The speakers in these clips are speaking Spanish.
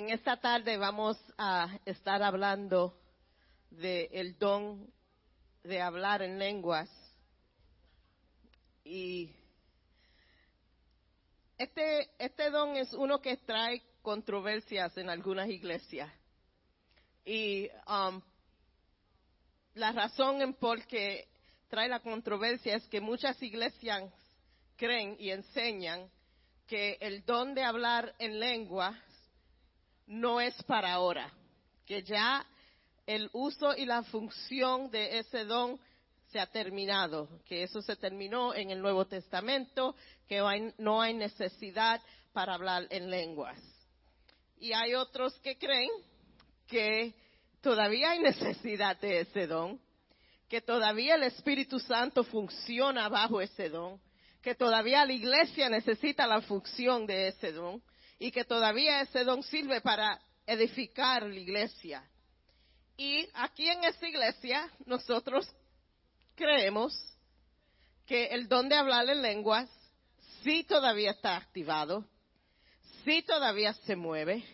En esta tarde vamos a estar hablando del don de hablar en lenguas. Y este, este don es uno que trae controversias en algunas iglesias. Y um, la razón en por qué trae la controversia es que muchas iglesias creen y enseñan que el don de hablar en lenguas no es para ahora, que ya el uso y la función de ese don se ha terminado, que eso se terminó en el Nuevo Testamento, que no hay necesidad para hablar en lenguas. Y hay otros que creen que todavía hay necesidad de ese don, que todavía el Espíritu Santo funciona bajo ese don, que todavía la iglesia necesita la función de ese don, y que todavía ese don sirve para edificar la iglesia. Y aquí en esta iglesia nosotros creemos que el don de hablar en lenguas sí todavía está activado, sí todavía se mueve,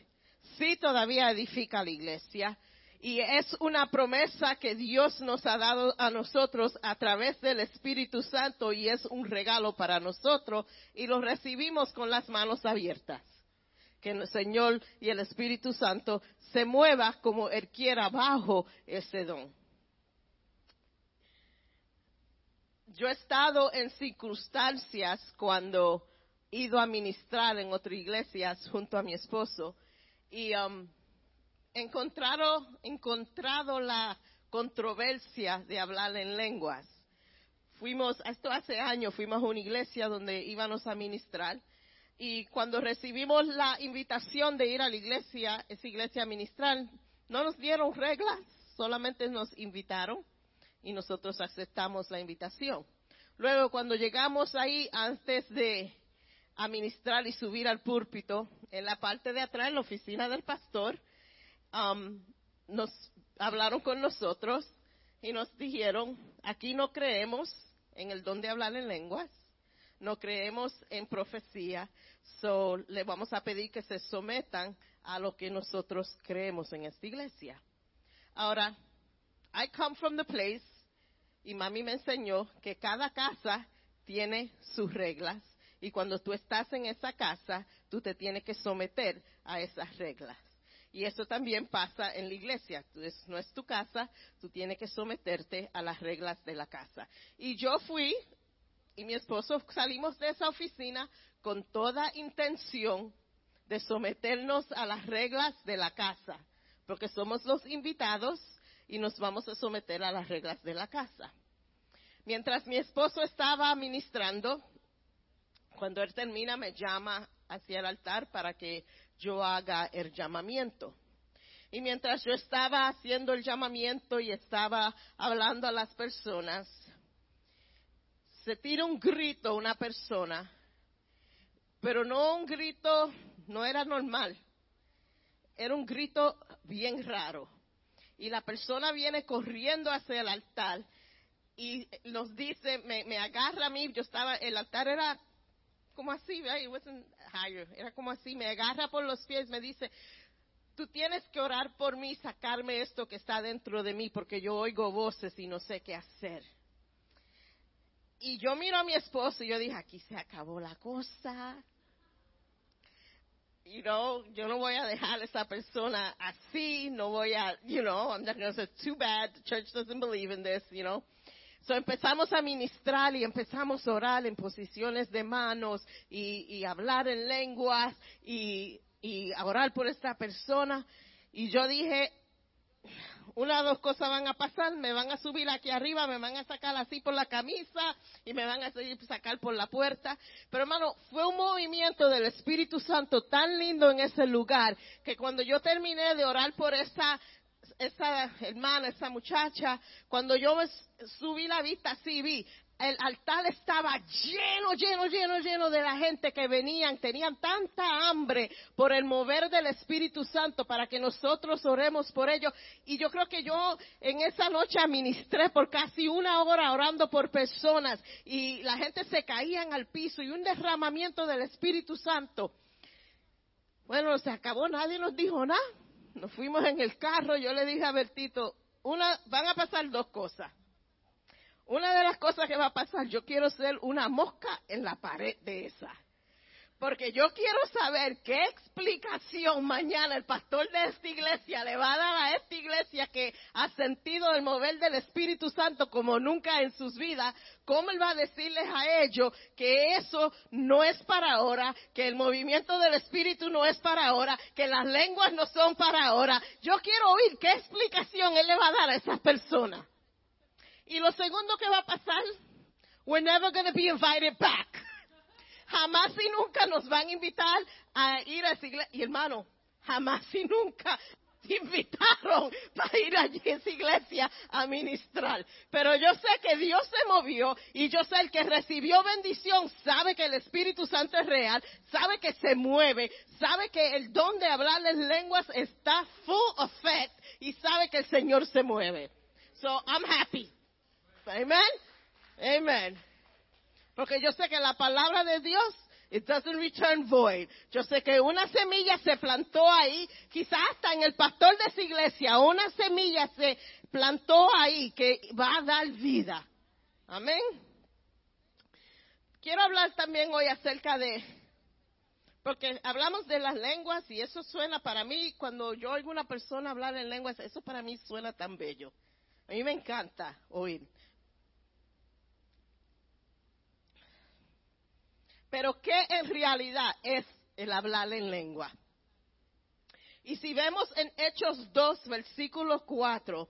sí todavía edifica la iglesia. Y es una promesa que Dios nos ha dado a nosotros a través del Espíritu Santo y es un regalo para nosotros y lo recibimos con las manos abiertas que el Señor y el Espíritu Santo se mueva como Él quiera bajo ese don. Yo he estado en circunstancias cuando he ido a ministrar en otras iglesias junto a mi esposo y um, encontrado, encontrado la controversia de hablar en lenguas. Fuimos, esto hace años, fuimos a una iglesia donde íbamos a ministrar y cuando recibimos la invitación de ir a la iglesia, esa iglesia ministral, no nos dieron reglas, solamente nos invitaron y nosotros aceptamos la invitación. Luego, cuando llegamos ahí, antes de administrar y subir al púlpito, en la parte de atrás, en la oficina del pastor, um, nos hablaron con nosotros y nos dijeron, aquí no creemos en el don de hablar en lenguas, no creemos en profecía, so le vamos a pedir que se sometan a lo que nosotros creemos en esta iglesia. Ahora, I come from the place, y mami me enseñó que cada casa tiene sus reglas, y cuando tú estás en esa casa, tú te tienes que someter a esas reglas. Y eso también pasa en la iglesia. no es tu casa, tú tienes que someterte a las reglas de la casa. Y yo fui y mi esposo salimos de esa oficina con toda intención de someternos a las reglas de la casa, porque somos los invitados y nos vamos a someter a las reglas de la casa. Mientras mi esposo estaba ministrando, cuando él termina me llama hacia el altar para que yo haga el llamamiento. Y mientras yo estaba haciendo el llamamiento y estaba hablando a las personas, se tira un grito una persona, pero no un grito, no era normal, era un grito bien raro. Y la persona viene corriendo hacia el altar y nos dice, me, agarra a mí, yo estaba, el altar era como así, era como así, me agarra por los pies, me dice, tú tienes que orar por mí, sacarme esto que está dentro de mí, porque yo oigo voces y no sé qué hacer. Y yo miro a mi esposo y yo dije, aquí se acabó la cosa. You know, yo no voy a dejar a esa persona así, no voy a, you know, I'm not going to say, too bad, the church doesn't believe in this, you know. So empezamos a ministrar y empezamos a orar en posiciones de manos y, y hablar en lenguas y, y orar por esta persona. Y yo dije, una o dos cosas van a pasar, me van a subir aquí arriba, me van a sacar así por la camisa y me van a sacar por la puerta. Pero hermano, fue un movimiento del Espíritu Santo tan lindo en ese lugar que cuando yo terminé de orar por esa esa hermana, esa muchacha, cuando yo subí la vista, sí vi el altar estaba lleno, lleno, lleno, lleno de la gente que venían, tenían tanta hambre por el mover del Espíritu Santo para que nosotros oremos por ellos. Y yo creo que yo en esa noche administré por casi una hora orando por personas y la gente se caían al piso y un derramamiento del Espíritu Santo. Bueno, se acabó, nadie nos dijo nada. Nos fuimos en el carro, yo le dije a Bertito, una, van a pasar dos cosas. Una de las cosas que va a pasar, yo quiero ser una mosca en la pared de esa. Porque yo quiero saber qué explicación mañana el pastor de esta iglesia le va a dar a esta iglesia que ha sentido el mover del Espíritu Santo como nunca en sus vidas. ¿Cómo él va a decirles a ellos que eso no es para ahora, que el movimiento del Espíritu no es para ahora, que las lenguas no son para ahora? Yo quiero oír qué explicación él le va a dar a esas personas. Y lo segundo que va a pasar, we're never going to be invited back jamás y nunca nos van a invitar a ir a esa iglesia. Y hermano, jamás y nunca te invitaron para ir allí a esa iglesia a ministrar. Pero yo sé que Dios se movió y yo sé el que recibió bendición sabe que el Espíritu Santo es real, sabe que se mueve, sabe que el don de hablar en lenguas está full effect y sabe que el Señor se mueve. So I'm happy. Amen. Amen. Porque yo sé que la palabra de Dios, it doesn't return void. Yo sé que una semilla se plantó ahí, quizás hasta en el pastor de esa iglesia, una semilla se plantó ahí que va a dar vida. Amén. Quiero hablar también hoy acerca de, porque hablamos de las lenguas y eso suena para mí, cuando yo oigo una persona hablar en lenguas, eso para mí suena tan bello. A mí me encanta oír. Pero ¿qué en realidad es el hablar en lengua? Y si vemos en Hechos 2, versículo 4,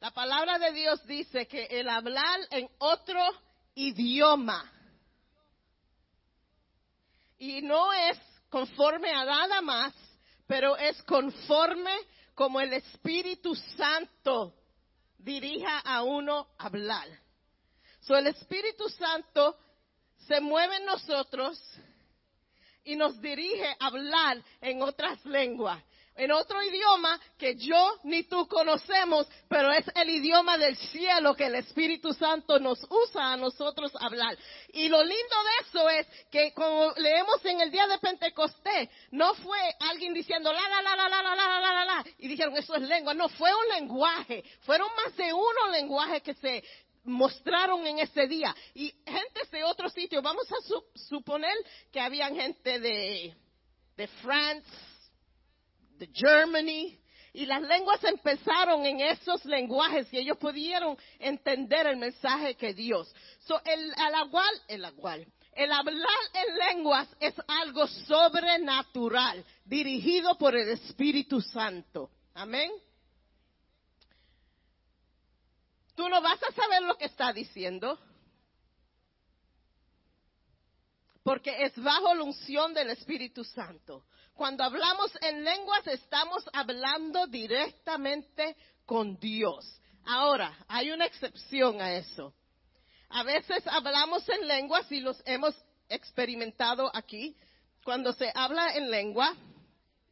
la palabra de Dios dice que el hablar en otro idioma, y no es conforme a nada más, pero es conforme como el Espíritu Santo dirija a uno hablar. So el Espíritu Santo se mueve en nosotros y nos dirige a hablar en otras lenguas, en otro idioma que yo ni tú conocemos, pero es el idioma del cielo que el Espíritu Santo nos usa a nosotros hablar. Y lo lindo de eso es que como leemos en el día de Pentecostés, no fue alguien diciendo la la la la la la la la la la y dijeron eso es lengua, no fue un lenguaje, fueron más de uno lenguaje que se mostraron en ese día. Y gente de otro sitio, vamos a suponer que habían gente de, de France, de Germany, y las lenguas empezaron en esos lenguajes y ellos pudieron entender el mensaje que Dios. So, el, el, el hablar en lenguas es algo sobrenatural, dirigido por el Espíritu Santo. Amén. Tú no vas a saber lo que está diciendo. Porque es bajo la unción del Espíritu Santo. Cuando hablamos en lenguas estamos hablando directamente con Dios. Ahora, hay una excepción a eso. A veces hablamos en lenguas y los hemos experimentado aquí. Cuando se habla en lengua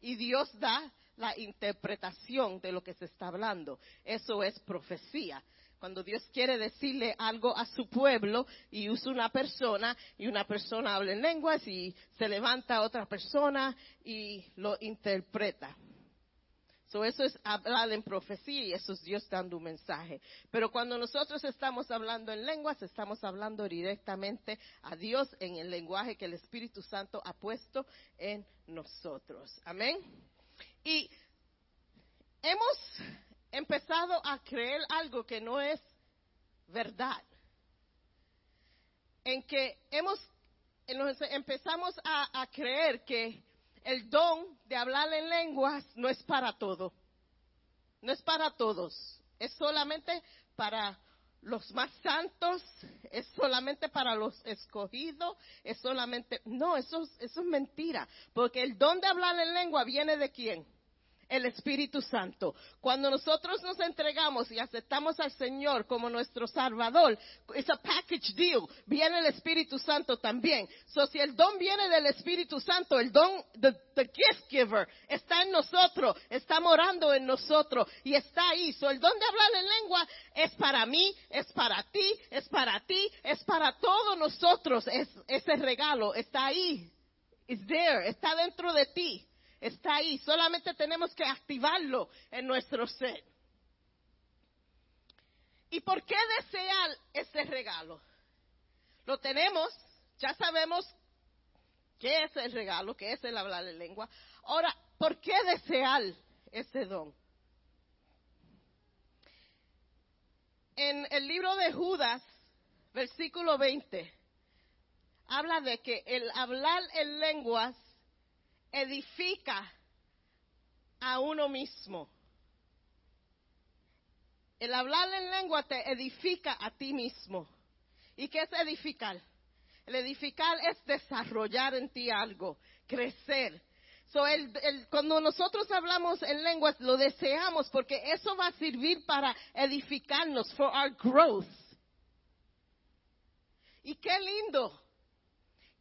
y Dios da la interpretación de lo que se está hablando. Eso es profecía. Cuando Dios quiere decirle algo a su pueblo y usa una persona y una persona habla en lenguas y se levanta otra persona y lo interpreta. So, eso es hablar en profecía y eso es Dios dando un mensaje. Pero cuando nosotros estamos hablando en lenguas, estamos hablando directamente a Dios en el lenguaje que el Espíritu Santo ha puesto en nosotros. Amén. Y hemos empezado a creer algo que no es verdad. En que hemos, empezamos a, creer que el don de hablar en lenguas no es para todo. No es para todos. Es solamente para los más santos, es solamente para los escogidos, es solamente... No, eso, eso es mentira. Porque el don de hablar en lengua viene de quién? El Espíritu Santo. Cuando nosotros nos entregamos y aceptamos al Señor como nuestro Salvador, es a package deal. Viene el Espíritu Santo también. So, si el don viene del Espíritu Santo, el don, the, gift giver, está en nosotros, está morando en nosotros y está ahí. So, el don de hablar en lengua es para mí, es para ti, es para ti, es para todos nosotros. Es, ese regalo está ahí. It's there, está dentro de ti. Está ahí, solamente tenemos que activarlo en nuestro ser. ¿Y por qué desear ese regalo? Lo tenemos, ya sabemos qué es el regalo, qué es el hablar en lengua. Ahora, ¿por qué desear ese don? En el libro de Judas, versículo 20, habla de que el hablar en lenguas edifica a uno mismo. El hablar en lengua te edifica a ti mismo. ¿Y qué es edificar? El edificar es desarrollar en ti algo, crecer. So el, cuando nosotros hablamos en lenguas, lo deseamos porque eso va a servir para edificarnos, for our growth. Y qué lindo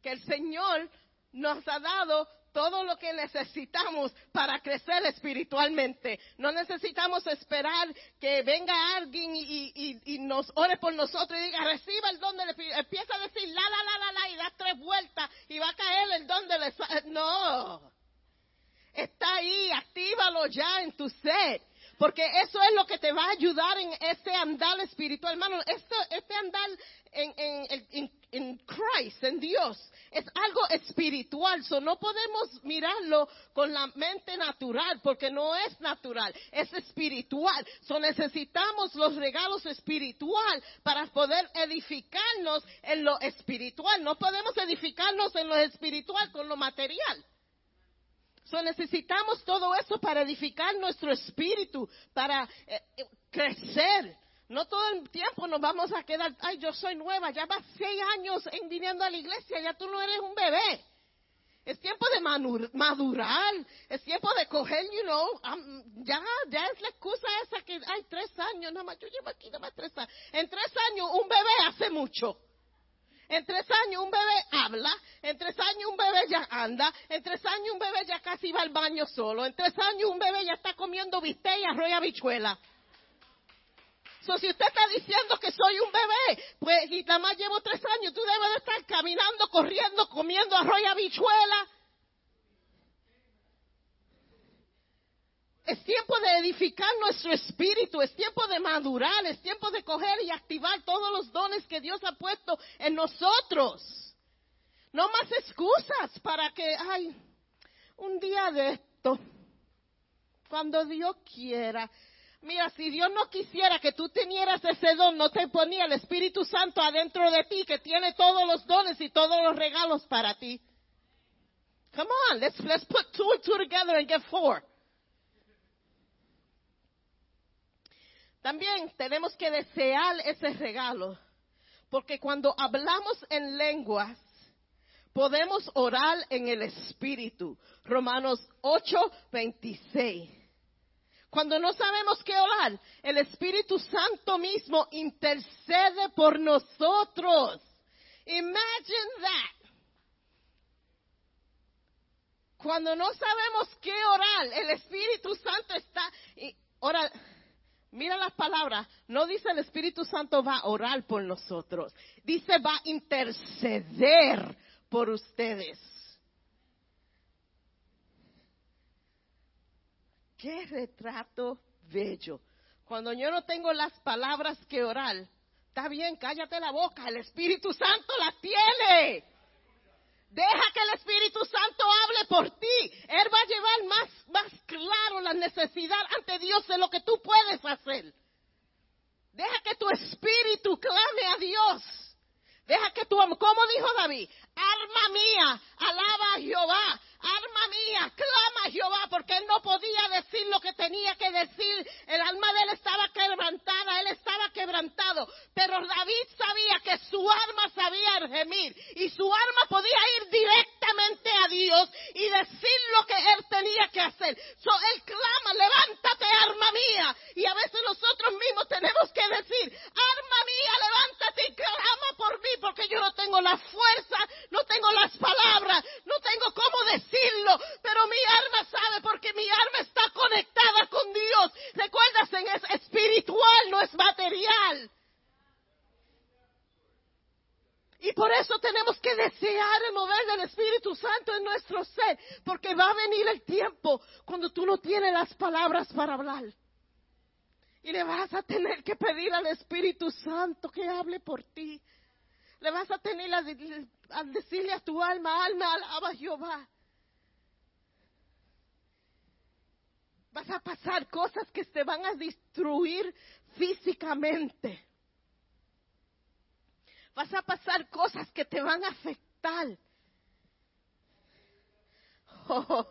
que el Señor nos ha dado todo lo que necesitamos para crecer espiritualmente. No necesitamos esperar que venga alguien y, nos ore por nosotros y diga, reciba el don del Espíritu. Empieza a decir, la, la, la, la, la, y da tres vueltas y va a caer el don del Espíritu. No. Está ahí, actívalo ya en tu ser. Porque eso es lo que te va a ayudar en este andar espiritual, hermano. Este, este andar en, en, en, Christ, en Dios, es algo espiritual. So no podemos mirarlo con la mente natural, porque no es natural, es espiritual. So necesitamos los regalos espiritual para poder edificarnos en lo espiritual. No podemos edificarnos en lo espiritual con lo material. So necesitamos todo eso para edificar nuestro espíritu, para eh, eh, crecer. No todo el tiempo nos vamos a quedar, ay, yo soy nueva, ya vas seis años en viniendo a la iglesia, ya tú no eres un bebé. Es tiempo de madurar, es tiempo de coger, you know, ya, ya es la excusa esa que hay tres años, nada más, yo llevo aquí nada más tres años. En tres años un bebé hace mucho. En tres años un bebé habla, en tres años un bebé ya anda, en tres años un bebé ya casi va al baño solo, en tres años un bebé ya está comiendo bistec y arroz y habichuela. Si usted está diciendo que soy un bebé, pues y nada llevo tres años, tú debes de estar caminando, corriendo, comiendo arroz y habichuela. Es tiempo de edificar nuestro espíritu, es tiempo de madurar, es tiempo de coger y activar todos los dones que Dios ha puesto en nosotros. No más excusas para que, ay, un día de esto, cuando Dios quiera. Mira, si Dios no quisiera que tú tenieras ese don, no te ponía el Espíritu Santo adentro de ti, que tiene todos los dones y todos los regalos para ti. Come on, let's, let's put two and two together and get four. También tenemos que desear ese regalo, porque cuando hablamos en lenguas, podemos orar en el Espíritu. Romanos 8, 26. Cuando no sabemos qué orar, el Espíritu Santo mismo intercede por nosotros. Imagine that. Cuando no sabemos qué orar, el Espíritu Santo está. Y, ora, Mira las palabras, no dice el Espíritu Santo va a orar por nosotros, dice va a interceder por ustedes. Qué retrato bello. Cuando yo no tengo las palabras que orar, está bien, cállate la boca, el Espíritu Santo las tiene. Deja que el Espíritu Santo hable por ti. Él va a llevar más, más claro la necesidad ante Dios de lo que tú puedes hacer. Deja que tu espíritu clame a Dios. Deja que tu, como dijo David, alma mía, alaba a Jehová. Alma mía, clama a Jehová, porque él no podía decir lo que tenía que decir. El alma de él estaba quebrantada, él estaba quebrantado. Pero David sabía que su alma sabía gemir y su alma podía ir directamente a Dios y decir lo que él tenía que hacer. Él clama, levántate, alma mía. Y a veces nosotros mismos tenemos que decir, alma mía, levántate y clama por mí, porque yo no tengo la fuerza, no tengo las palabras, no tengo cómo decir pero mi alma sabe porque mi alma está conectada con Dios. Recuérdase, es espiritual, no es material. Y por eso tenemos que desear el mover del Espíritu Santo en nuestro ser, porque va a venir el tiempo cuando tú no tienes las palabras para hablar. Y le vas a tener que pedir al Espíritu Santo que hable por ti. Le vas a tener a, decirle a tu alma, alma, alaba a Jehová. Vas a pasar cosas que te van a destruir físicamente. Vas a pasar cosas que te van a afectar. Oh,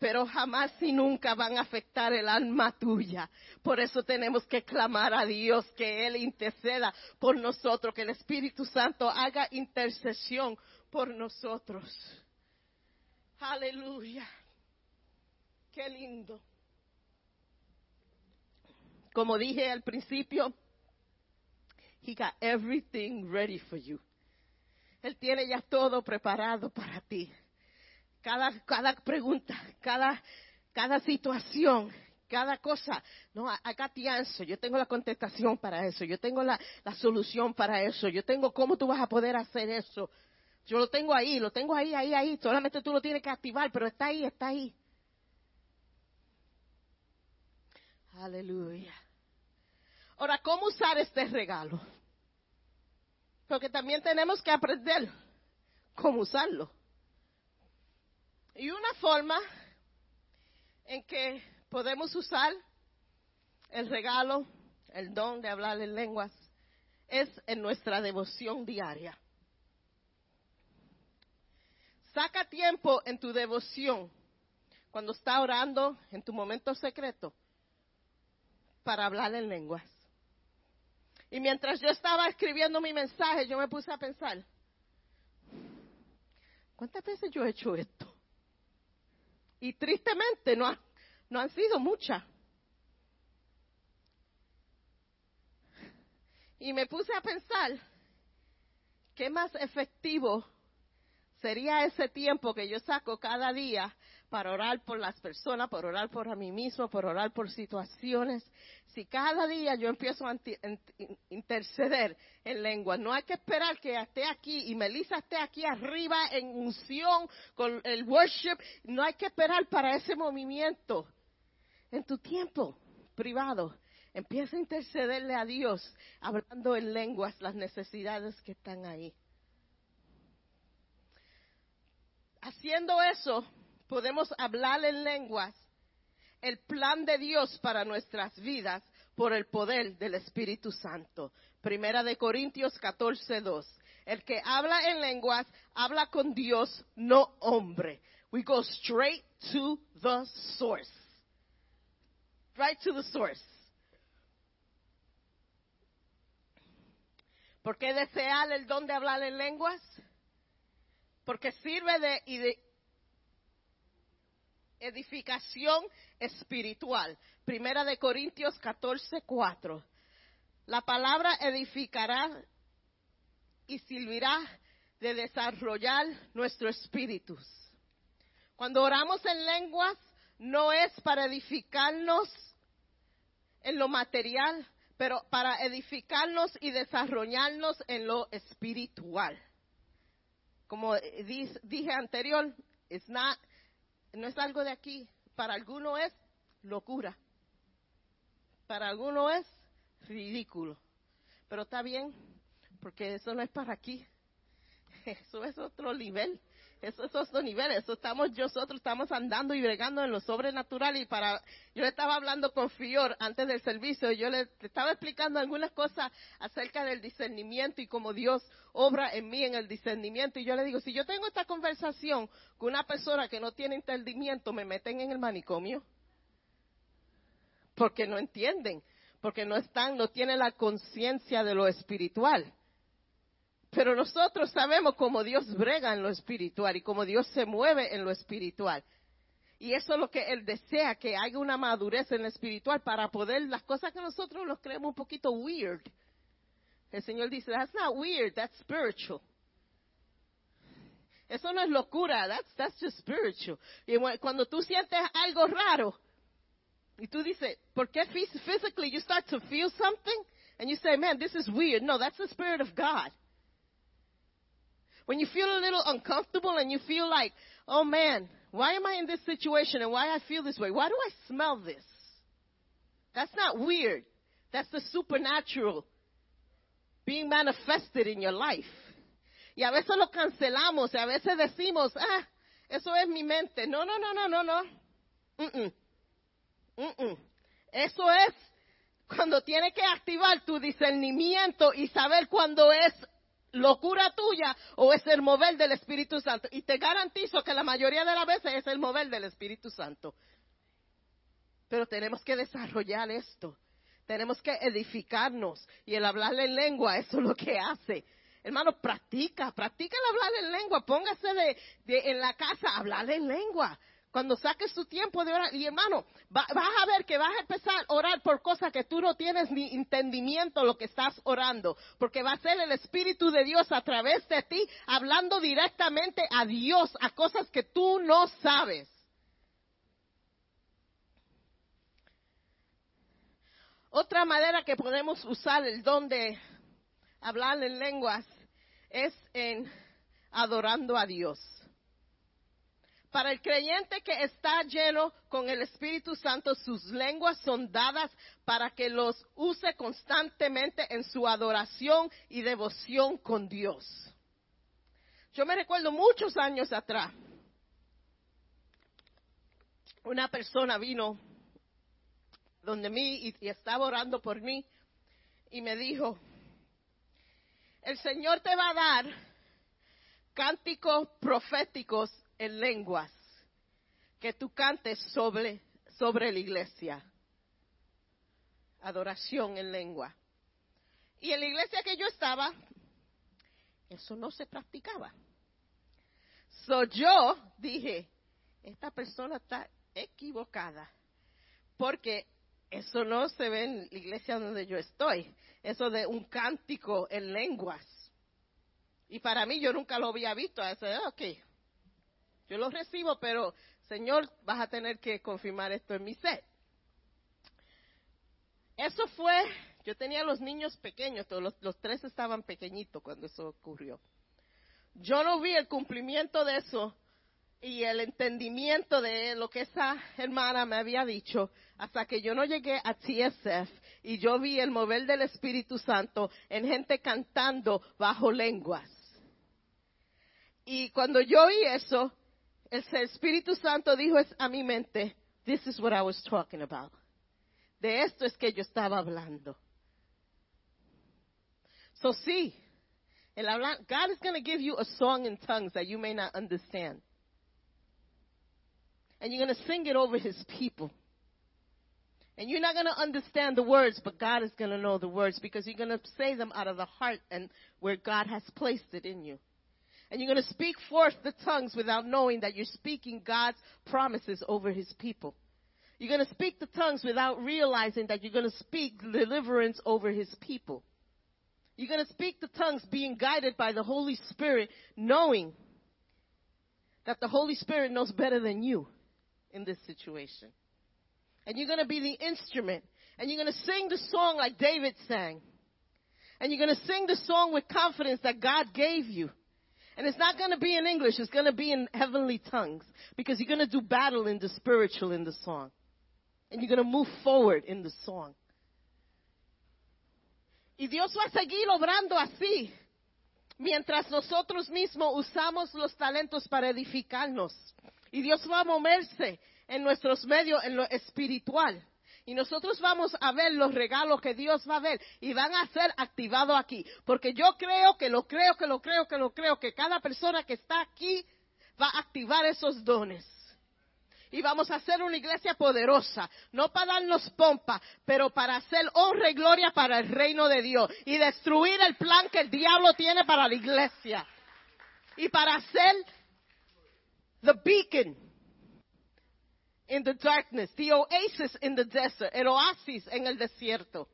pero jamás y nunca van a afectar el alma tuya. Por eso tenemos que clamar a Dios que Él interceda por nosotros, que el Espíritu Santo haga intercesión por nosotros. Aleluya. Qué lindo. Como dije al principio, He got everything ready for you. Él tiene ya todo preparado para ti. Cada, cada pregunta, cada, cada situación, cada cosa. No, acá te answer. Yo tengo la contestación para eso. Yo tengo la, la solución para eso. Yo tengo cómo tú vas a poder hacer eso. Yo lo tengo ahí, lo tengo ahí, ahí, ahí. Solamente tú lo tienes que activar, pero está ahí, está ahí. Aleluya. Ahora, ¿cómo usar este regalo? Porque también tenemos que aprender cómo usarlo. Y una forma en que podemos usar el regalo, el don de hablar en lenguas, es en nuestra devoción diaria. Saca tiempo en tu devoción, cuando está orando, en tu momento secreto, para hablar en lenguas. Y mientras yo estaba escribiendo mi mensaje, yo me puse a pensar, ¿cuántas veces yo he hecho esto? Y tristemente no, no han sido muchas. Y me puse a pensar, ¿qué más efectivo sería ese tiempo que yo saco cada día para orar por las personas, por orar por mí mismo, por orar por situaciones. Si cada día yo empiezo a interceder en lengua, no hay que esperar que esté aquí y Melissa esté aquí arriba en unción con el worship, no hay que esperar para ese movimiento. En tu tiempo privado, empieza a intercederle a Dios, hablando en lenguas las necesidades que están ahí. Haciendo eso, podemos hablar en lenguas el plan de Dios para nuestras vidas por el poder del Espíritu Santo. Primera de Corintios 14, 2. El que habla en lenguas habla con Dios, no hombre. We go straight to the source. Right to the source. ¿Por qué desear el don de hablar en lenguas? Porque sirve de, edificación espiritual. Primera de Corintios 14, 4. La palabra edificará y servirá de desarrollar nuestros espíritus. Cuando oramos en lenguas, no es para edificarnos en lo material, pero para edificarnos y desarrollarnos en lo espiritual. Como dije anterior, it's not no es algo de aquí. Para alguno es locura. Para alguno es ridículo. Pero está bien, porque eso no es para aquí. Eso es otro nivel. Eso es otro nivel. Eso estamos nosotros estamos andando y bregando en lo sobrenatural y para yo estaba hablando con Fior antes del servicio, yo le, estaba explicando algunas cosas acerca del discernimiento y cómo Dios obra en mí en el discernimiento y yo le digo, si yo tengo esta conversación con una persona que no tiene entendimiento, me meten en el manicomio. Porque no entienden, porque no están, no tienen la conciencia de lo espiritual. Pero nosotros sabemos cómo Dios brega en lo espiritual y cómo Dios se mueve en lo espiritual. Y eso es lo que Él desea, que haya una madurez en lo espiritual para poder, las cosas que nosotros nos creemos un poquito weird. El Señor dice, that's not weird, that's spiritual. Eso no es locura, that's, that's just spiritual. Y cuando tú sientes algo raro, y tú dices, ¿por qué physically you start to feel something? And you say, man, this is weird. No, that's the Spirit of God. When you feel a little uncomfortable and you feel like, oh man, why am I in this situation and why I feel this way? Why do I smell this? That's not weird. That's the supernatural being manifested in your life. Y a veces lo cancelamos y a veces decimos, ah, eso es mi mente. No, no, no, no, no, no. Mm -mm. Mm eso es cuando tienes que activar tu discernimiento y saber cuándo es locura tuya o es el mover del Espíritu Santo. Y te garantizo que la mayoría de las veces es el mover del Espíritu Santo. Pero tenemos que desarrollar esto. Tenemos que edificarnos. Y el hablarle en lengua, eso es lo que hace. Hermano, practica, practica el hablar en lengua. Póngase de, en la casa a hablarle en lengua. Cuando saques tu tiempo de orar, y hermano, vas a ver que vas a empezar a orar por cosas que tú no tienes ni entendimiento lo que estás orando, porque va a ser el Espíritu de Dios a través de ti hablando directamente a Dios, a cosas que tú no sabes. Otra manera que podemos usar el don de hablar en lenguas es en adorando a Dios. Para el creyente que está lleno con el Espíritu Santo, sus lenguas son dadas para que los use constantemente en su adoración y devoción con Dios. Yo me recuerdo muchos años atrás, una persona vino donde mí y, estaba orando por mí y me dijo, el Señor te va a dar cánticos proféticos en lenguas que tú cantes sobre, sobre la iglesia. Adoración en lengua. Y en la iglesia que yo estaba, eso no se practicaba. So yo dije, esta persona está equivocada, porque eso no se ve en la iglesia donde yo estoy, eso de un cántico en lenguas. Y para mí yo nunca lo había visto, ese, ok, yo lo recibo, pero Señor, vas a tener que confirmar esto en mi ser. Eso fue, yo tenía los niños pequeños, todos los, los tres estaban pequeñitos cuando eso ocurrió. Yo no vi el cumplimiento de eso y el entendimiento de lo que esa hermana me había dicho hasta que yo no llegué a TSF y yo vi el mover del Espíritu Santo en gente cantando bajo lenguas. Y cuando yo oí eso, el Espíritu Santo dijo a mi mente, this is what I was talking about. De esto es que yo estaba hablando. So hablar, God is going to give you a song in tongues that you may not understand. And you're going to sing it over his people. And you're not going to understand the words, but God is going to know the words because you're going to say them out of the heart and where God has placed it in you. And you're going to speak forth the tongues without knowing that you're speaking God's promises over his people. You're going to speak the tongues without realizing that you're going to speak deliverance over his people. You're going to speak the tongues being guided by the Holy Spirit, knowing that the Holy Spirit knows better than you in this situation. And you're going to be the instrument. And you're going to sing the song like David sang. And you're going to sing the song with confidence that God gave you. And it's not going to be in English, it's going to be in heavenly tongues because you're going to do battle in the spiritual in the song. And you're going to move forward in the song. Y Dios va a seguir obrando así mientras nosotros mismos usamos los talentos para edificarnos. Y Dios va a moverse en nuestros medios en lo espiritual. Y nosotros vamos a ver los regalos que Dios va a ver y van a ser activados aquí. Porque yo creo que lo creo, que lo creo, que lo creo, que cada persona que está aquí va a activar esos dones. Y vamos a hacer una iglesia poderosa, no para darnos pompa, pero para hacer honra y gloria para el reino de Dios y destruir el plan que el diablo tiene para la iglesia. Y para hacer the beacon in the darkness, the oasis in the desert, el oasis en el desierto.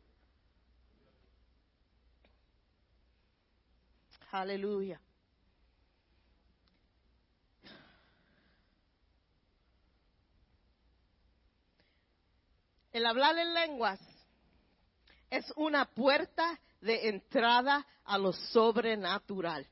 Aleluya. El hablar en lenguas es una puerta de entrada a lo sobrenatural.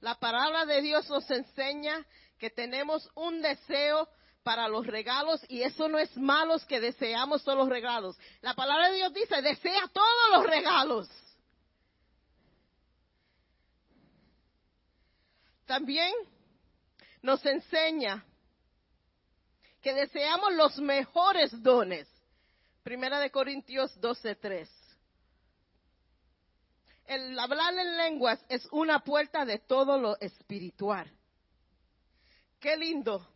La palabra de Dios nos enseña que tenemos un deseo para los regalos y eso no es malo que deseamos todos los regalos. La palabra de Dios dice, desea todos los regalos. También nos enseña que deseamos los mejores dones. Primera de Corintios 12:3. El hablar en lenguas es una puerta de todo lo espiritual. Qué lindo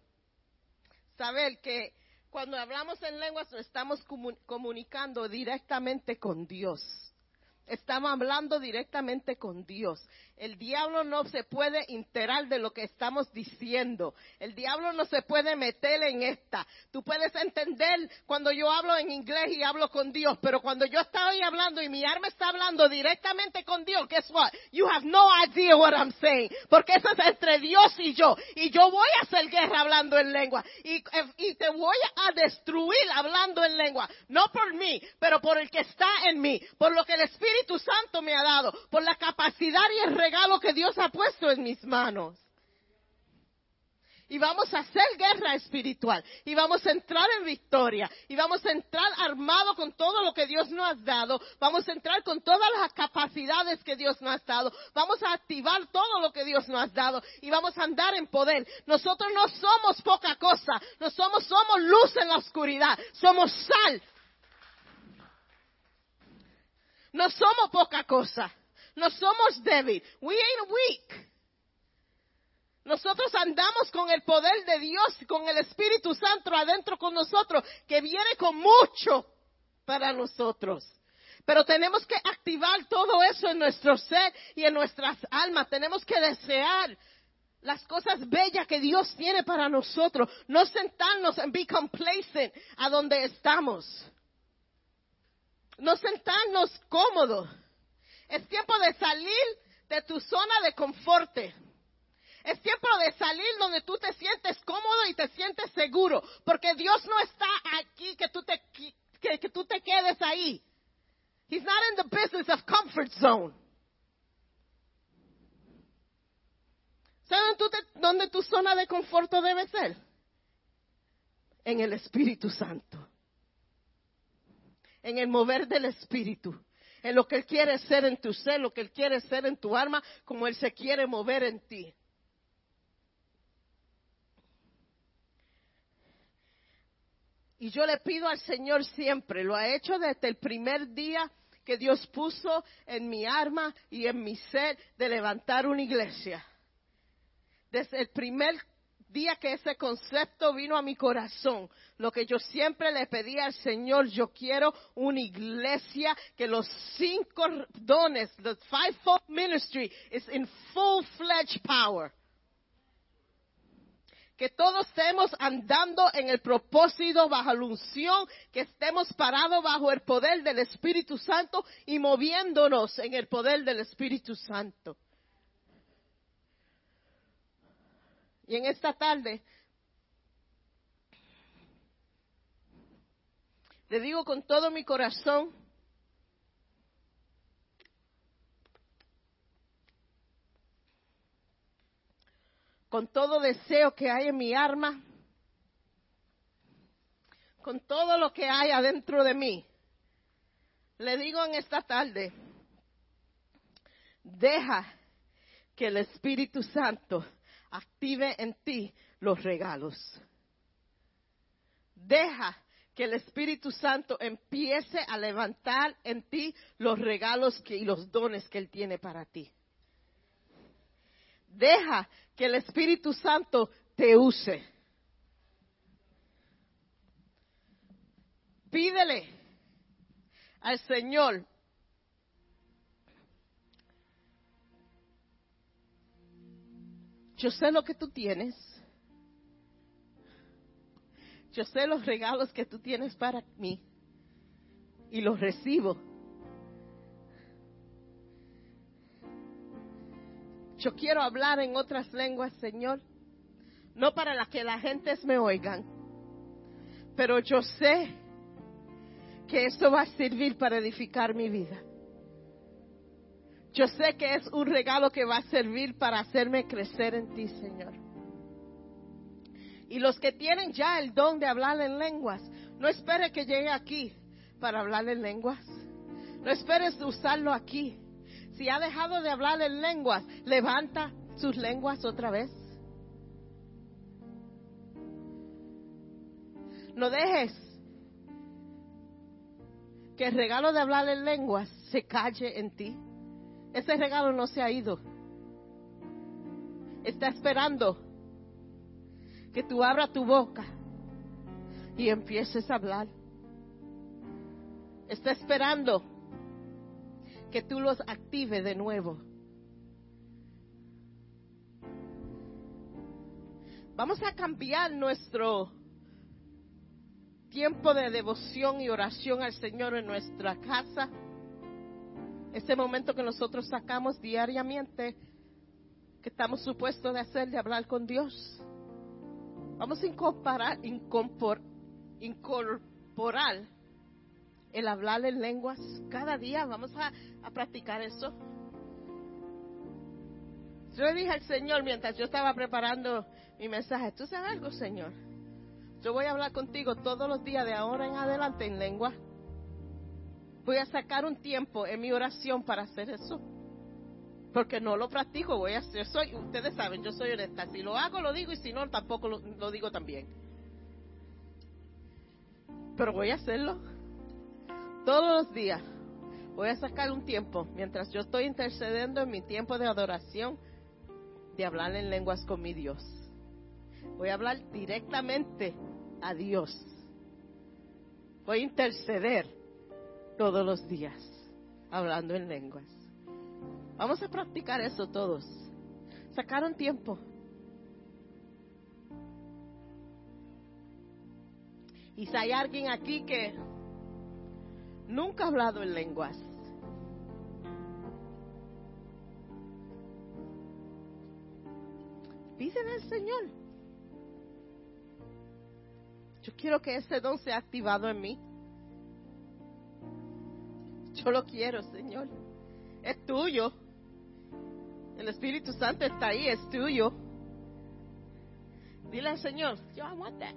saber que cuando hablamos en lenguas estamos comunicando directamente con Dios. Estamos hablando directamente con Dios. El diablo no se puede enterar de lo que estamos diciendo. El diablo no se puede meter en esta. Tú puedes entender cuando yo hablo en inglés y hablo con Dios, pero cuando yo estoy hablando y mi alma está hablando directamente con Dios, guess what? You have no idea what I'm saying. Porque eso es entre Dios y yo. Y yo voy a hacer guerra hablando en lengua. Y, y te voy a destruir hablando en lengua. No por mí, pero por el que está en mí. Por lo que el Espíritu Santo me ha dado. Por la capacidad y el regalo que Dios ha puesto en mis manos. Y vamos a hacer guerra espiritual. Y vamos a entrar en victoria. Y vamos a entrar armado con todo lo que Dios nos ha dado. Vamos a entrar con todas las capacidades que Dios nos ha dado. Vamos a activar todo lo que Dios nos ha dado. Y vamos a andar en poder. Nosotros no somos poca cosa. No somos, somos luz en la oscuridad. Somos sal. No somos poca cosa. No somos débiles. We ain't weak. Nosotros andamos con el poder de Dios, con el Espíritu Santo adentro con nosotros, que viene con mucho para nosotros. Pero tenemos que activar todo eso en nuestro ser y en nuestras almas. Tenemos que desear las cosas bellas que Dios tiene para nosotros. No sentarnos en be complacent a donde estamos. No sentarnos cómodos. Es tiempo de salir de tu zona de confort. Es tiempo de salir donde tú te sientes cómodo y te sientes seguro, porque Dios no está aquí que tú te, que, tú te quedes ahí. He's not in the business of comfort zone. ¿Sabes dónde tu zona de confort debe ser? En el Espíritu Santo. En el mover del Espíritu en lo que Él quiere ser en tu ser, lo que Él quiere ser en tu alma, como Él se quiere mover en ti. Y yo le pido al Señor siempre, lo ha hecho desde el primer día que Dios puso en mi alma y en mi ser de levantar una iglesia. Desde el primer día que ese concepto vino a mi corazón, lo que yo siempre le pedí al Señor, yo quiero una iglesia que los cinco dones, the fivefold ministry, is in full-fledged power. Que todos estemos andando en el propósito bajo la unción, que estemos parados bajo el poder del Espíritu Santo y moviéndonos en el poder del Espíritu Santo. Y en esta tarde le digo con todo mi corazón, con todo deseo que hay en mi alma, con todo lo que hay adentro de mí, le digo en esta tarde, deja que el Espíritu Santo active en ti los regalos. Deja que el Espíritu Santo empiece a levantar en ti los regalos y los dones que Él tiene para ti. Deja que el Espíritu Santo te use. Pídele al Señor Yo sé lo que tú tienes. Yo sé los regalos que tú tienes para mí. Y los recibo. Yo quiero hablar en otras lenguas, Señor. No para la que la gente me oigan. Pero yo sé que esto va a servir para edificar mi vida. Yo sé que es un regalo que va a servir para hacerme crecer en ti, Señor. Y los que tienen ya el don de hablar en lenguas, no espere que llegue aquí para hablar en lenguas. No esperes usarlo aquí. Si ha dejado de hablar en lenguas, levanta sus lenguas otra vez. No dejes que el regalo de hablar en lenguas se calle en ti. Ese regalo no se ha ido. Está esperando que tú abras tu boca y empieces a hablar. Está esperando que tú los active de nuevo. Vamos a cambiar nuestro tiempo de devoción y oración al Señor en nuestra casa. Ese momento que nosotros sacamos diariamente, que estamos supuestos de hacer, de hablar con Dios. Vamos a incorporar, incorporar el hablar en lenguas cada día. Vamos a, practicar eso. Yo le dije al Señor mientras yo estaba preparando mi mensaje, ¿tú sabes algo, Señor? Yo voy a hablar contigo todos los días de ahora en adelante en lengua. Voy a sacar un tiempo en mi oración para hacer eso porque no lo practico, voy a hacer, soy, ustedes saben, yo soy honesta, si lo hago lo digo y si no tampoco lo, digo también. Pero voy a hacerlo todos los días. Voy a sacar un tiempo mientras yo estoy intercediendo en mi tiempo de adoración de hablar en lenguas con mi Dios. Voy a hablar directamente a Dios. Voy a interceder todos los días hablando en lenguas. Vamos a practicar eso todos. Sacaron tiempo. Y si hay alguien aquí que nunca ha hablado en lenguas, pídele al Señor. Yo quiero que ese don sea activado en mí. Yo lo quiero, Señor. Es tuyo. El Espíritu Santo está ahí, es tuyo. Dile al Señor, yo want that.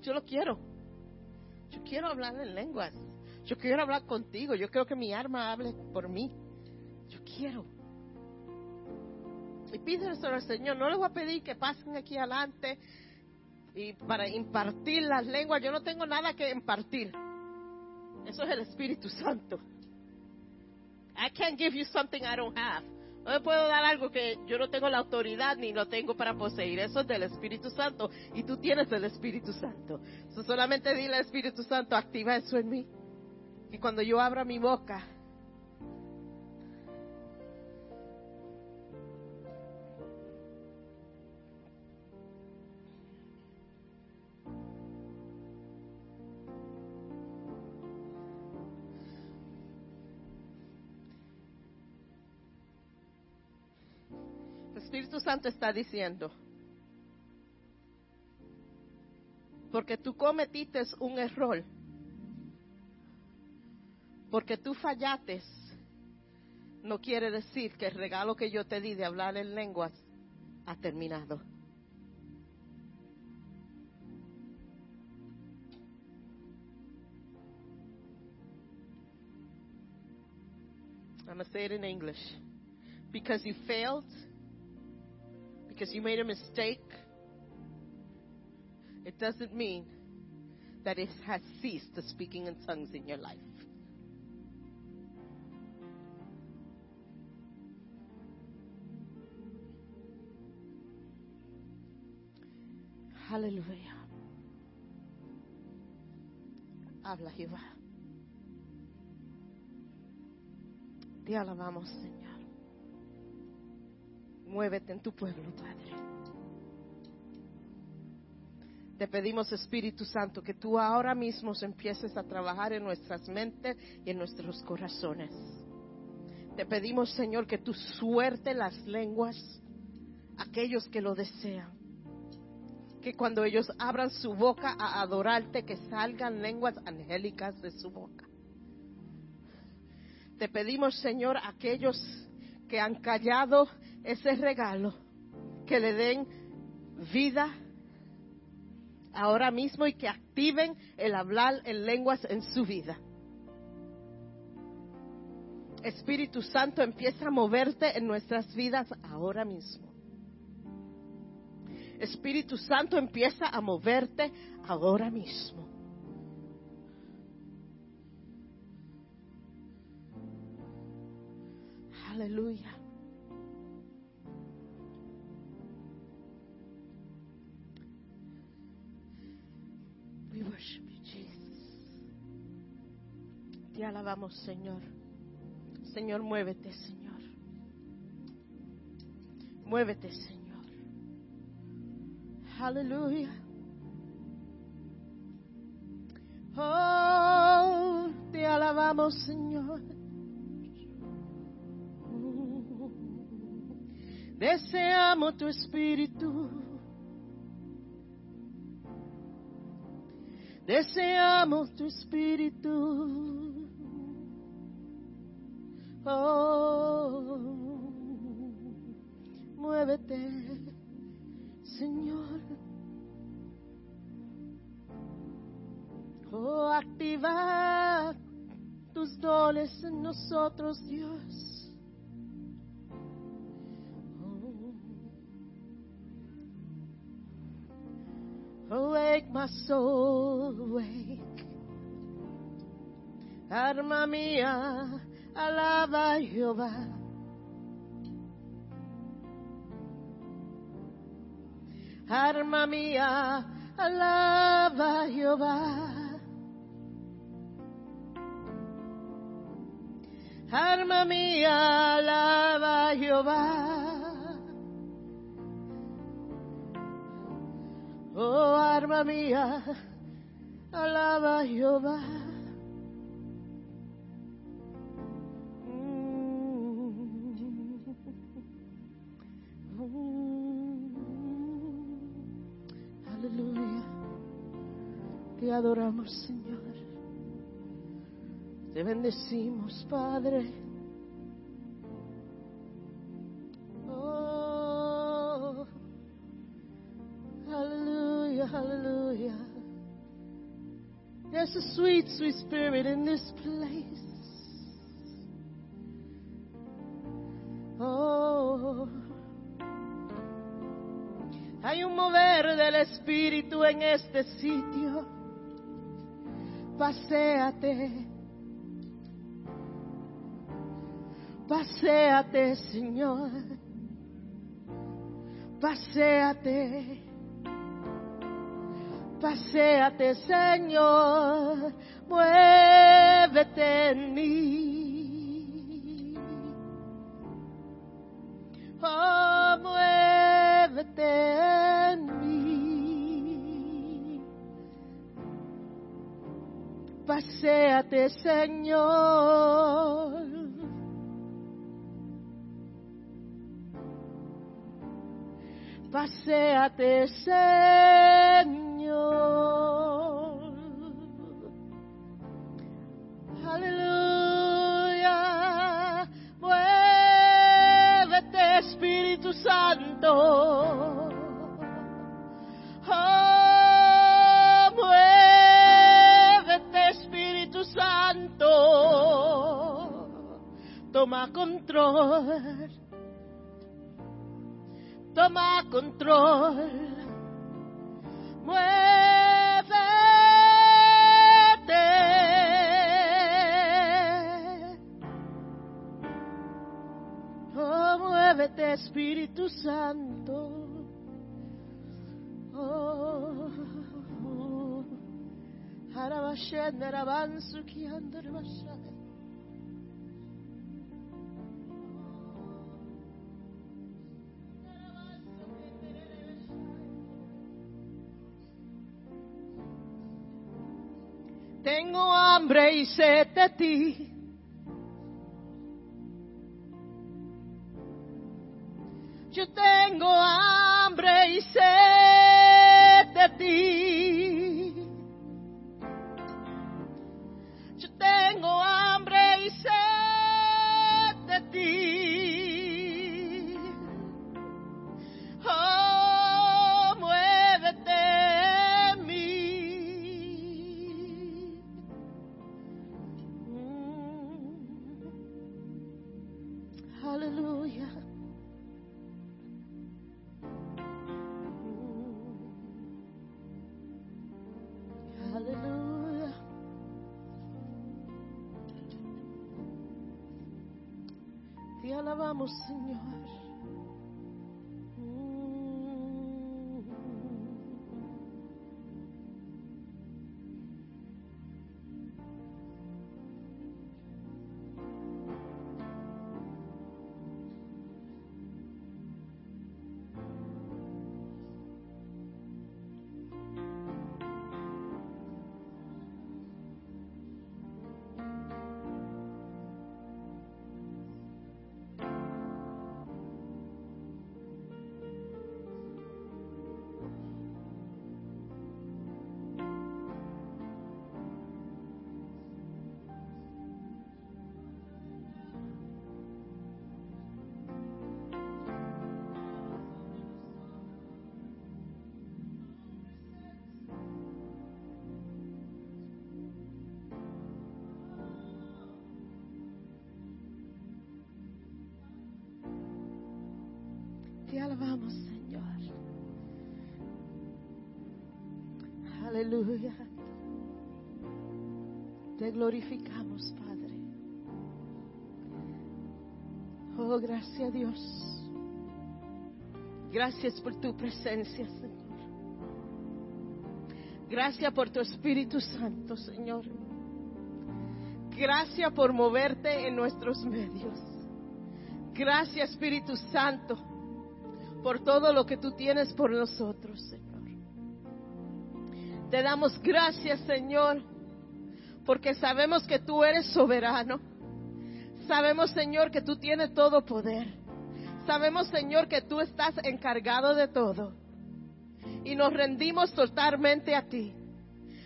Yo lo quiero. Yo quiero hablar en lenguas. Yo quiero hablar contigo. Yo quiero que mi alma hable por mí. Yo quiero. Y pídeselo al Señor. No les voy a pedir que pasen aquí adelante y para impartir las lenguas. Yo no tengo nada que impartir. Eso es el Espíritu Santo. I can't give you something I don't have. No me puedo dar algo que yo no tengo la autoridad ni lo tengo para poseer. Eso es del Espíritu Santo. Y tú tienes el Espíritu Santo. solamente dile al Espíritu Santo, activa eso en mí. Y cuando yo abra mi boca, Espíritu Santo está diciendo, porque tú cometiste un error, porque tú fallaste, no quiere decir que el regalo que yo te di de hablar en lenguas ha terminado. I'm going to say it in English. Because you failed because you made a mistake, it doesn't mean that it has ceased the speaking in tongues in your life. Hallelujah. Habla Jehová. Te alabamos, Señor. Muévete en tu pueblo, Padre. Te pedimos, Espíritu Santo, que tú ahora mismo empieces a trabajar en nuestras mentes y en nuestros corazones. Te pedimos, Señor, que tú suerte las lenguas aquellos que lo desean. Que cuando ellos abran su boca a adorarte, que salgan lenguas angélicas de su boca. Te pedimos, Señor, aquellos que han callado ese regalo, que le den vida ahora mismo y que activen el hablar en lenguas en su vida. Espíritu Santo empieza a moverte en nuestras vidas ahora mismo. Espíritu Santo empieza a moverte ahora mismo. Aleluya. We worship you, Jesus. Te alabamos, Señor. Señor, muévete, Señor. Muévete, Señor. Aleluya. Oh, te alabamos, Señor. Deseamos tu espíritu. Deseamos tu espíritu. Oh, muévete, Señor. Oh, activa tus dones en nosotros, Dios. Soul, awake. Alma mía, alaba a Jehová. Alma mía, alaba a Jehová. Alma mía, alaba a Jehová. Oh, alma mía, alaba Jehová. Aleluya. Te adoramos, Señor. Te bendecimos, Padre. Sweet, sweet spirit in this place. Oh, hay un mover del Espíritu en este sitio. Paseate. Paseate, Señor. Paseate. Paseate, Señor. Muévete en mí. Oh, muévete en mí. Paseate, Señor. Paseate, Señor. Santo. Oh, muévete, Espíritu Santo. Toma control toma control. Muévete. Muévete, Espíritu Santo. Oh, oh. Harabashen, Harabansu, Kiandar, Bashai. Tengo hambre y sed de ti. Aleluya. Te glorificamos, Padre. Oh, gracias a Dios. Gracias por tu presencia, Señor. Gracias por tu Espíritu Santo, Señor. Gracias por moverte en nuestros medios. Gracias, Espíritu Santo por todo lo que tú tienes por nosotros, Señor. Te damos gracias, Señor, porque sabemos que tú eres soberano. Sabemos, Señor, que tú tienes todo poder. Sabemos, Señor, que tú estás encargado de todo. Y nos rendimos totalmente a ti.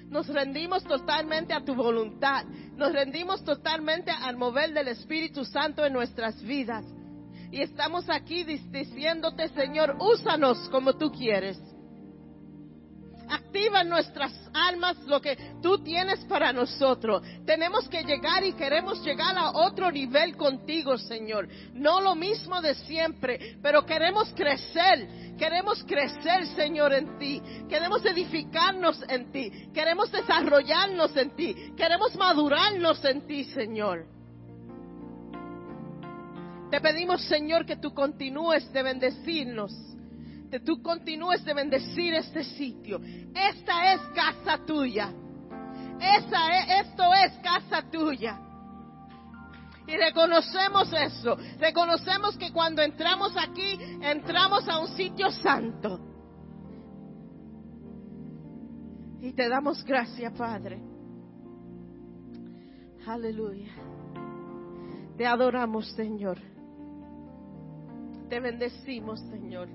Nos rendimos totalmente a tu voluntad. Nos rendimos totalmente al mover del Espíritu Santo en nuestras vidas. Y estamos aquí diciéndote, Señor, úsanos como tú quieres. Activa en nuestras almas lo que tú tienes para nosotros. Tenemos que llegar y queremos llegar a otro nivel contigo, Señor. No lo mismo de siempre, pero queremos crecer. Queremos crecer, Señor, en ti. Queremos edificarnos en ti. Queremos desarrollarnos en ti. Queremos madurarnos en ti, Señor. Te pedimos, Señor, que tú continúes de bendecirnos, que tú continúes de bendecir este sitio. Esta es casa tuya. Esa es, esto es casa tuya. Y reconocemos eso. Reconocemos que cuando entramos aquí, entramos a un sitio santo. Y te damos gracias, Padre. Aleluya. Te adoramos, Señor. Te bendecimos, Señor.